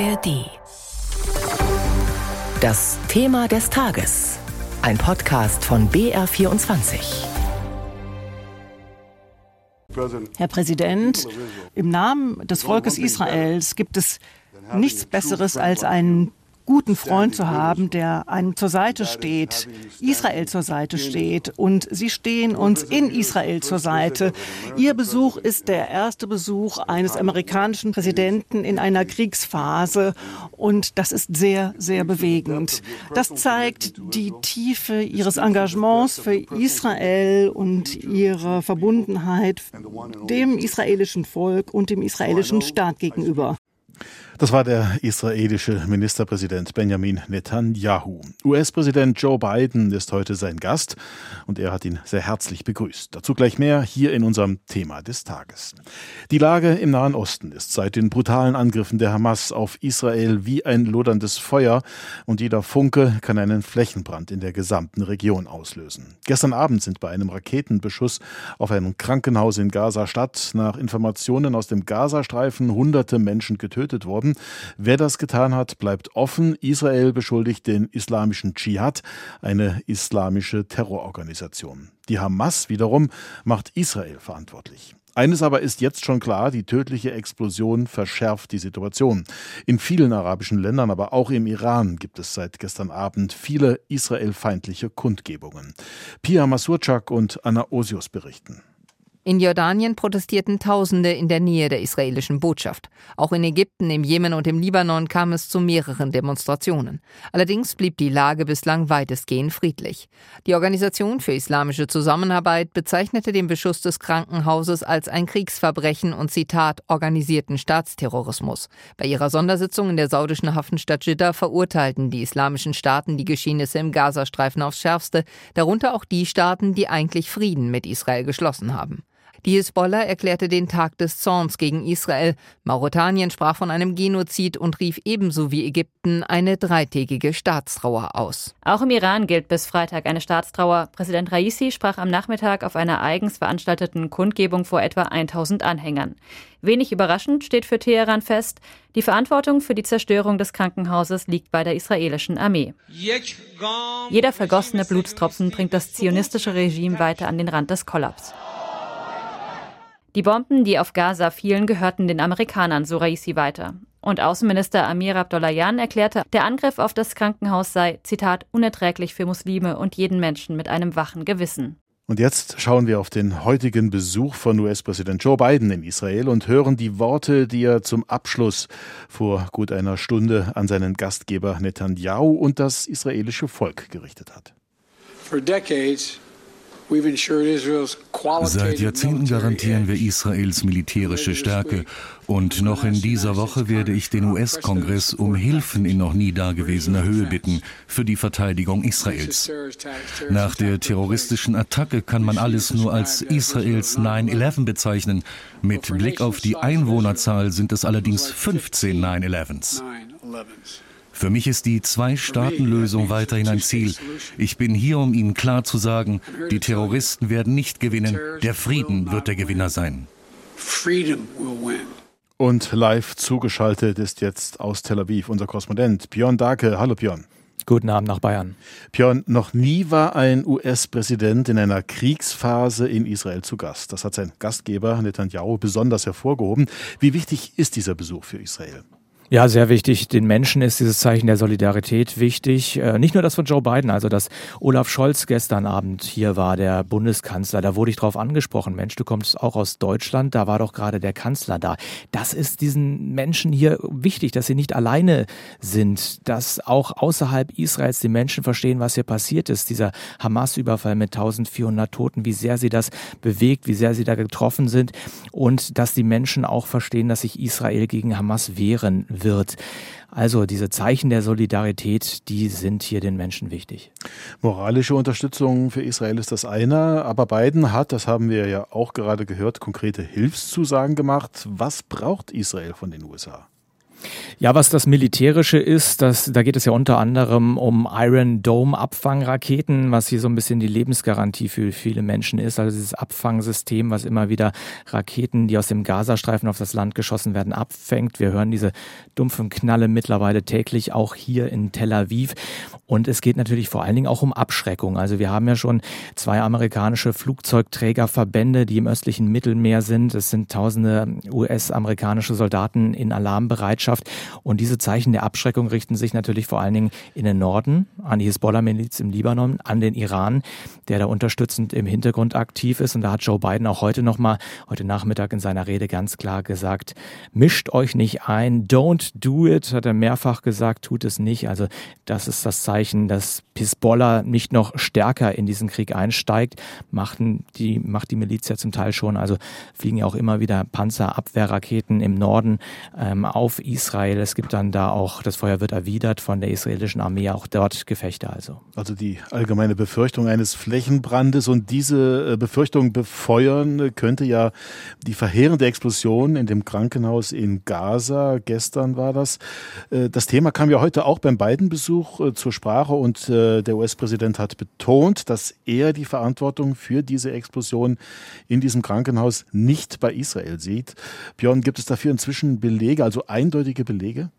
ARD. Das Thema des Tages. Ein Podcast von BR24. Herr Präsident, im Namen des Volkes Israels gibt es nichts Besseres als einen guten Freund zu haben, der einem zur Seite steht, Israel zur Seite steht. Und Sie stehen uns in Israel zur Seite. Ihr Besuch ist der erste Besuch eines amerikanischen Präsidenten in einer Kriegsphase. Und das ist sehr, sehr bewegend. Das zeigt die Tiefe Ihres Engagements für Israel und Ihre Verbundenheit dem israelischen Volk und dem israelischen Staat gegenüber. Das war der israelische Ministerpräsident Benjamin Netanyahu. US-Präsident Joe Biden ist heute sein Gast und er hat ihn sehr herzlich begrüßt. Dazu gleich mehr hier in unserem Thema des Tages. Die Lage im Nahen Osten ist seit den brutalen Angriffen der Hamas auf Israel wie ein loderndes Feuer und jeder Funke kann einen Flächenbrand in der gesamten Region auslösen. Gestern Abend sind bei einem Raketenbeschuss auf ein Krankenhaus in Gaza-Stadt nach Informationen aus dem Gazastreifen hunderte Menschen getötet worden worden. Wer das getan hat, bleibt offen. Israel beschuldigt den islamischen Dschihad, eine islamische Terrororganisation. Die Hamas wiederum macht Israel verantwortlich. Eines aber ist jetzt schon klar, die tödliche Explosion verschärft die Situation. In vielen arabischen Ländern, aber auch im Iran gibt es seit gestern Abend viele israelfeindliche Kundgebungen. Pia Masurczak und Anna Osius berichten. In Jordanien protestierten Tausende in der Nähe der israelischen Botschaft. Auch in Ägypten, im Jemen und im Libanon kam es zu mehreren Demonstrationen. Allerdings blieb die Lage bislang weitestgehend friedlich. Die Organisation für islamische Zusammenarbeit bezeichnete den Beschuss des Krankenhauses als ein Kriegsverbrechen und Zitat organisierten Staatsterrorismus. Bei ihrer Sondersitzung in der saudischen Hafenstadt Jeddah verurteilten die islamischen Staaten die Geschehnisse im Gazastreifen aufs schärfste, darunter auch die Staaten, die eigentlich Frieden mit Israel geschlossen haben. Die Hisbollah erklärte den Tag des Zorns gegen Israel. Mauretanien sprach von einem Genozid und rief ebenso wie Ägypten eine dreitägige Staatstrauer aus. Auch im Iran gilt bis Freitag eine Staatstrauer. Präsident Raisi sprach am Nachmittag auf einer eigens veranstalteten Kundgebung vor etwa 1000 Anhängern. Wenig überraschend steht für Teheran fest, die Verantwortung für die Zerstörung des Krankenhauses liegt bei der israelischen Armee. Jeder vergossene Blutstropfen bringt das zionistische Regime weiter an den Rand des Kollaps. Die Bomben, die auf Gaza fielen, gehörten den Amerikanern, so Raisi weiter. Und Außenminister Amir Abdollahian erklärte, der Angriff auf das Krankenhaus sei, Zitat, unerträglich für Muslime und jeden Menschen mit einem wachen Gewissen. Und jetzt schauen wir auf den heutigen Besuch von US-Präsident Joe Biden in Israel und hören die Worte, die er zum Abschluss vor gut einer Stunde an seinen Gastgeber Netanyahu und das israelische Volk gerichtet hat. For decades Seit Jahrzehnten garantieren wir Israels militärische Stärke. und noch in dieser Woche werde ich den US-Kongress um Hilfen in noch nie dagewesener Höhe bitten für die Verteidigung Israels. Nach der terroristischen Attacke kann man alles nur als Israels 9-11 bezeichnen. Mit Blick auf die Einwohnerzahl sind es allerdings 15 9-11s. Für mich ist die Zwei-Staaten-Lösung weiterhin ein Ziel. Ich bin hier, um Ihnen klar zu sagen, die Terroristen werden nicht gewinnen, der Frieden wird der Gewinner sein. Und live zugeschaltet ist jetzt aus Tel Aviv unser Korrespondent Björn Dake. Hallo Björn. Guten Abend nach Bayern. Björn, noch nie war ein US-Präsident in einer Kriegsphase in Israel zu Gast. Das hat sein Gastgeber Netanyahu besonders hervorgehoben. Wie wichtig ist dieser Besuch für Israel? Ja, sehr wichtig. Den Menschen ist dieses Zeichen der Solidarität wichtig. Äh, nicht nur das von Joe Biden, also dass Olaf Scholz gestern Abend hier war, der Bundeskanzler. Da wurde ich drauf angesprochen. Mensch, du kommst auch aus Deutschland. Da war doch gerade der Kanzler da. Das ist diesen Menschen hier wichtig, dass sie nicht alleine sind, dass auch außerhalb Israels die Menschen verstehen, was hier passiert ist. Dieser Hamas-Überfall mit 1400 Toten, wie sehr sie das bewegt, wie sehr sie da getroffen sind und dass die Menschen auch verstehen, dass sich Israel gegen Hamas wehren wird. Also diese Zeichen der Solidarität, die sind hier den Menschen wichtig. Moralische Unterstützung für Israel ist das eine, aber Biden hat, das haben wir ja auch gerade gehört, konkrete Hilfszusagen gemacht. Was braucht Israel von den USA? Ja, was das Militärische ist, das, da geht es ja unter anderem um Iron Dome Abfangraketen, was hier so ein bisschen die Lebensgarantie für viele Menschen ist. Also dieses Abfangsystem, was immer wieder Raketen, die aus dem Gazastreifen auf das Land geschossen werden, abfängt. Wir hören diese dumpfen Knalle mittlerweile täglich auch hier in Tel Aviv. Und es geht natürlich vor allen Dingen auch um Abschreckung. Also wir haben ja schon zwei amerikanische Flugzeugträgerverbände, die im östlichen Mittelmeer sind. Es sind tausende US-amerikanische Soldaten in Alarmbereitschaft. Und diese Zeichen der Abschreckung richten sich natürlich vor allen Dingen in den Norden, an die Hisbollah-Miliz im Libanon, an den Iran, der da unterstützend im Hintergrund aktiv ist. Und da hat Joe Biden auch heute nochmal, heute Nachmittag in seiner Rede ganz klar gesagt, mischt euch nicht ein, don't do it, hat er mehrfach gesagt, tut es nicht. Also das ist das Zeichen, dass Hisbollah nicht noch stärker in diesen Krieg einsteigt, machten die, macht die Miliz ja zum Teil schon. Also fliegen ja auch immer wieder Panzerabwehrraketen im Norden ähm, auf Israel. Es gibt dann da auch, das Feuer wird erwidert von der israelischen Armee, auch dort Gefechte also. Also die allgemeine Befürchtung eines Flächenbrandes und diese äh, Befürchtung befeuern könnte ja die verheerende Explosion in dem Krankenhaus in Gaza. Gestern war das. Äh, das Thema kam ja heute auch beim Biden-Besuch äh, zur Sprache und der US-Präsident hat betont, dass er die Verantwortung für diese Explosion in diesem Krankenhaus nicht bei Israel sieht. Björn, gibt es dafür inzwischen Belege, also eindeutige Belege?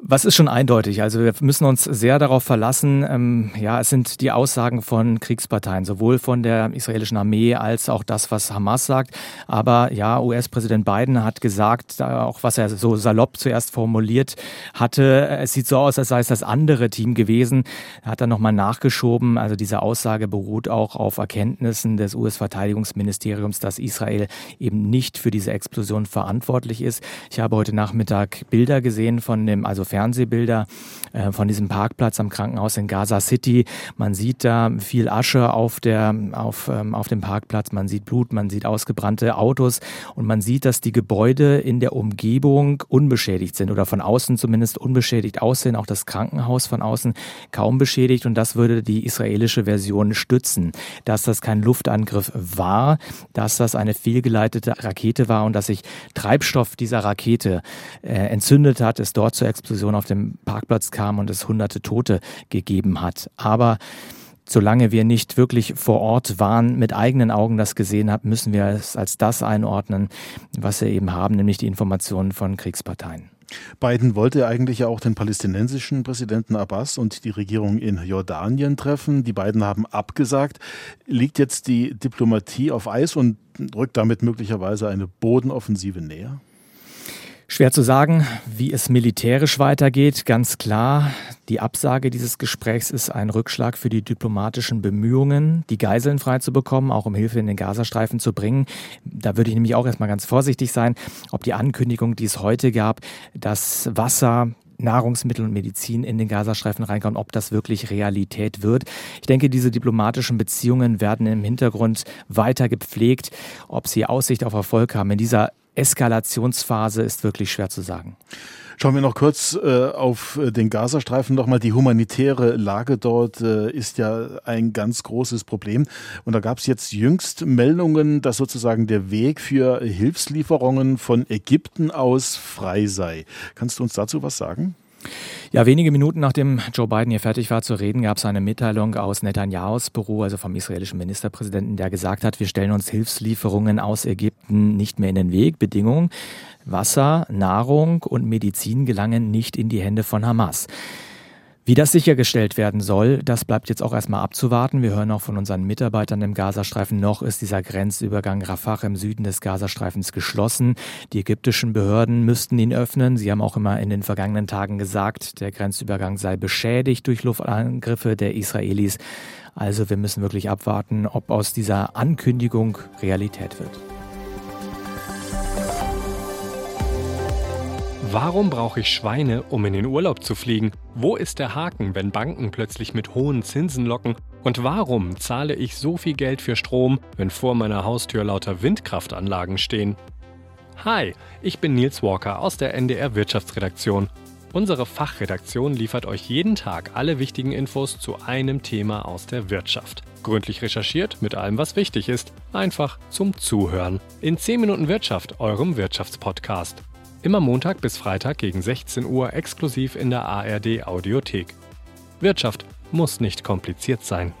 Was ist schon eindeutig? Also wir müssen uns sehr darauf verlassen. Ähm, ja, es sind die Aussagen von Kriegsparteien, sowohl von der israelischen Armee als auch das, was Hamas sagt. Aber ja, US-Präsident Biden hat gesagt, auch was er so salopp zuerst formuliert hatte, es sieht so aus, als sei es das andere Team gewesen. Er hat dann nochmal nachgeschoben. Also diese Aussage beruht auch auf Erkenntnissen des US-Verteidigungsministeriums, dass Israel eben nicht für diese Explosion verantwortlich ist. Ich habe heute Nachmittag Bilder gesehen von dem, also Fernsehbilder äh, von diesem Parkplatz am Krankenhaus in Gaza City. Man sieht da viel Asche auf, der, auf, ähm, auf dem Parkplatz, man sieht Blut, man sieht ausgebrannte Autos und man sieht, dass die Gebäude in der Umgebung unbeschädigt sind oder von außen zumindest unbeschädigt aussehen. Auch das Krankenhaus von außen kaum beschädigt und das würde die israelische Version stützen, dass das kein Luftangriff war, dass das eine fehlgeleitete Rakete war und dass sich Treibstoff dieser Rakete äh, entzündet hat, es dort zur Explosion Explosion auf dem Parkplatz kam und es hunderte Tote gegeben hat. Aber solange wir nicht wirklich vor Ort waren, mit eigenen Augen das gesehen haben, müssen wir es als das einordnen, was wir eben haben, nämlich die Informationen von Kriegsparteien. Biden wollte eigentlich ja auch den palästinensischen Präsidenten Abbas und die Regierung in Jordanien treffen. Die beiden haben abgesagt. Liegt jetzt die Diplomatie auf Eis und rückt damit möglicherweise eine Bodenoffensive näher? Schwer zu sagen, wie es militärisch weitergeht. Ganz klar, die Absage dieses Gesprächs ist ein Rückschlag für die diplomatischen Bemühungen, die Geiseln freizubekommen, auch um Hilfe in den Gazastreifen zu bringen. Da würde ich nämlich auch erstmal ganz vorsichtig sein, ob die Ankündigung, die es heute gab, dass Wasser, Nahrungsmittel und Medizin in den Gazastreifen reinkommen, ob das wirklich Realität wird. Ich denke, diese diplomatischen Beziehungen werden im Hintergrund weiter gepflegt. Ob sie Aussicht auf Erfolg haben in dieser Eskalationsphase ist wirklich schwer zu sagen. Schauen wir noch kurz äh, auf äh, den Gazastreifen nochmal. Die humanitäre Lage dort äh, ist ja ein ganz großes Problem. Und da gab es jetzt jüngst Meldungen, dass sozusagen der Weg für Hilfslieferungen von Ägypten aus frei sei. Kannst du uns dazu was sagen? Ja, wenige Minuten nachdem Joe Biden hier fertig war zu reden, gab es eine Mitteilung aus Netanyahus Büro, also vom israelischen Ministerpräsidenten, der gesagt hat, wir stellen uns Hilfslieferungen aus Ägypten nicht mehr in den Weg. Bedingungen Wasser, Nahrung und Medizin gelangen nicht in die Hände von Hamas. Wie das sichergestellt werden soll, das bleibt jetzt auch erstmal abzuwarten. Wir hören auch von unseren Mitarbeitern im Gazastreifen, noch ist dieser Grenzübergang Rafah im Süden des Gazastreifens geschlossen. Die ägyptischen Behörden müssten ihn öffnen. Sie haben auch immer in den vergangenen Tagen gesagt, der Grenzübergang sei beschädigt durch Luftangriffe der Israelis. Also wir müssen wirklich abwarten, ob aus dieser Ankündigung Realität wird. Warum brauche ich Schweine, um in den Urlaub zu fliegen? Wo ist der Haken, wenn Banken plötzlich mit hohen Zinsen locken? Und warum zahle ich so viel Geld für Strom, wenn vor meiner Haustür lauter Windkraftanlagen stehen? Hi, ich bin Nils Walker aus der NDR Wirtschaftsredaktion. Unsere Fachredaktion liefert euch jeden Tag alle wichtigen Infos zu einem Thema aus der Wirtschaft. Gründlich recherchiert mit allem, was wichtig ist. Einfach zum Zuhören. In 10 Minuten Wirtschaft, eurem Wirtschaftspodcast. Immer Montag bis Freitag gegen 16 Uhr exklusiv in der ARD Audiothek. Wirtschaft muss nicht kompliziert sein.